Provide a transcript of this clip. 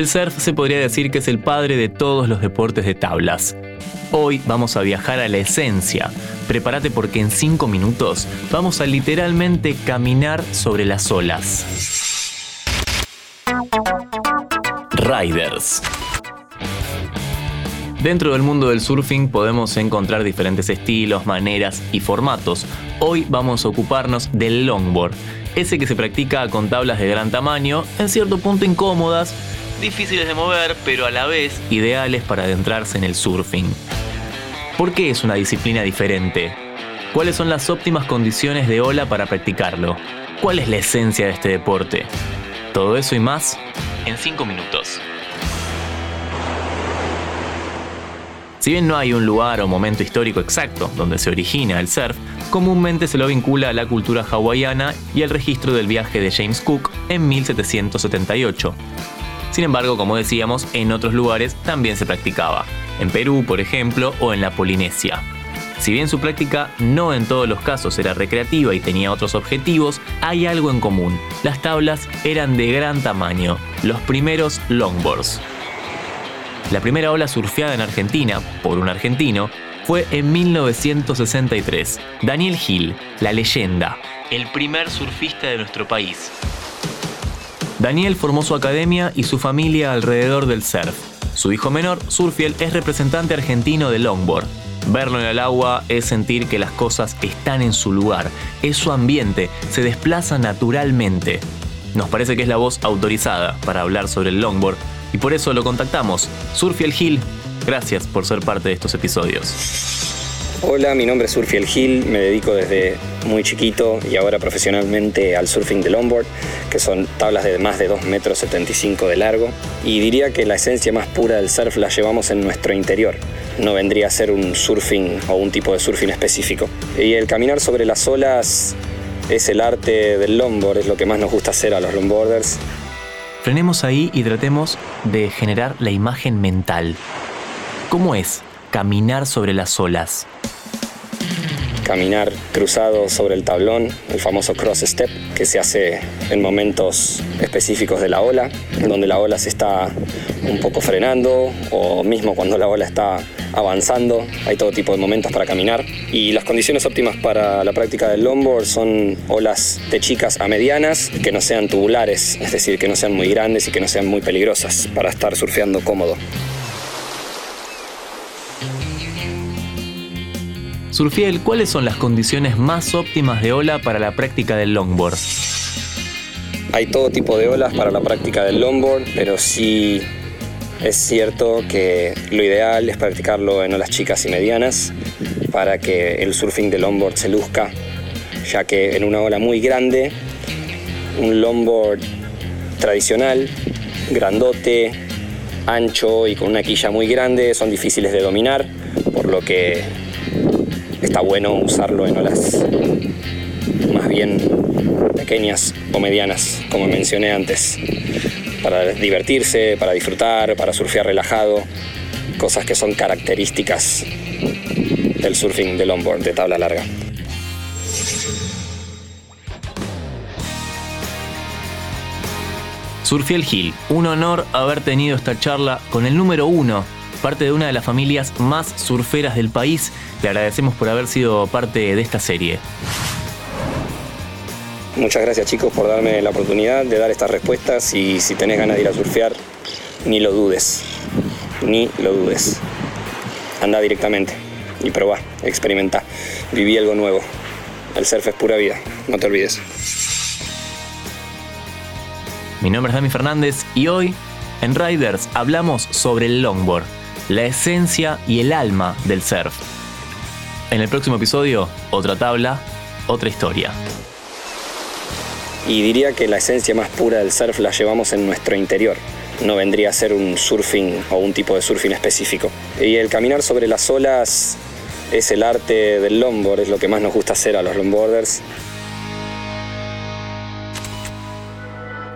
El surf se podría decir que es el padre de todos los deportes de tablas. Hoy vamos a viajar a la esencia. Prepárate porque en 5 minutos vamos a literalmente caminar sobre las olas. Riders. Dentro del mundo del surfing podemos encontrar diferentes estilos, maneras y formatos. Hoy vamos a ocuparnos del longboard, ese que se practica con tablas de gran tamaño, en cierto punto incómodas, difíciles de mover, pero a la vez ideales para adentrarse en el surfing. ¿Por qué es una disciplina diferente? ¿Cuáles son las óptimas condiciones de ola para practicarlo? ¿Cuál es la esencia de este deporte? Todo eso y más en 5 minutos. Si bien no hay un lugar o momento histórico exacto donde se origina el surf, comúnmente se lo vincula a la cultura hawaiana y al registro del viaje de James Cook en 1778. Sin embargo, como decíamos, en otros lugares también se practicaba, en Perú, por ejemplo, o en la Polinesia. Si bien su práctica no en todos los casos era recreativa y tenía otros objetivos, hay algo en común. Las tablas eran de gran tamaño, los primeros longboards. La primera ola surfeada en Argentina, por un argentino, fue en 1963. Daniel Hill, la leyenda, el primer surfista de nuestro país. Daniel formó su academia y su familia alrededor del surf. Su hijo menor, Surfiel, es representante argentino de longboard. Verlo en el agua es sentir que las cosas están en su lugar, es su ambiente, se desplaza naturalmente. Nos parece que es la voz autorizada para hablar sobre el longboard y por eso lo contactamos. Surfiel Hill, gracias por ser parte de estos episodios. Hola, mi nombre es Surfiel Hill, me dedico desde muy chiquito y ahora profesionalmente al surfing de longboard, que son tablas de más de 2 metros 75 de largo. Y diría que la esencia más pura del surf la llevamos en nuestro interior. No vendría a ser un surfing o un tipo de surfing específico. Y el caminar sobre las olas es el arte del longboard, es lo que más nos gusta hacer a los longboarders. Frenemos ahí y tratemos de generar la imagen mental. ¿Cómo es caminar sobre las olas? Caminar cruzado sobre el tablón, el famoso cross step, que se hace en momentos específicos de la ola, donde la ola se está un poco frenando o mismo cuando la ola está avanzando. Hay todo tipo de momentos para caminar. Y las condiciones óptimas para la práctica del longboard son olas de chicas a medianas, que no sean tubulares, es decir, que no sean muy grandes y que no sean muy peligrosas para estar surfeando cómodo. Surfiel, ¿cuáles son las condiciones más óptimas de ola para la práctica del longboard? Hay todo tipo de olas para la práctica del longboard, pero sí es cierto que lo ideal es practicarlo en olas chicas y medianas para que el surfing de longboard se luzca, ya que en una ola muy grande, un longboard tradicional, grandote, ancho y con una quilla muy grande son difíciles de dominar, por lo que está bueno usarlo en olas más bien pequeñas o medianas, como mencioné antes para divertirse, para disfrutar, para surfear relajado, cosas que son características del surfing de longboard de tabla larga. Surfiel Hill, un honor haber tenido esta charla con el número uno, parte de una de las familias más surferas del país. Le agradecemos por haber sido parte de esta serie. Muchas gracias chicos por darme la oportunidad de dar estas respuestas y si tenés ganas de ir a surfear, ni lo dudes, ni lo dudes. Anda directamente y probá, experimenta, viví algo nuevo. El surf es pura vida, no te olvides. Mi nombre es Dami Fernández y hoy en Riders hablamos sobre el longboard, la esencia y el alma del surf. En el próximo episodio, otra tabla, otra historia y diría que la esencia más pura del surf la llevamos en nuestro interior. No vendría a ser un surfing o un tipo de surfing específico. Y el caminar sobre las olas es el arte del longboard, es lo que más nos gusta hacer a los longboarders.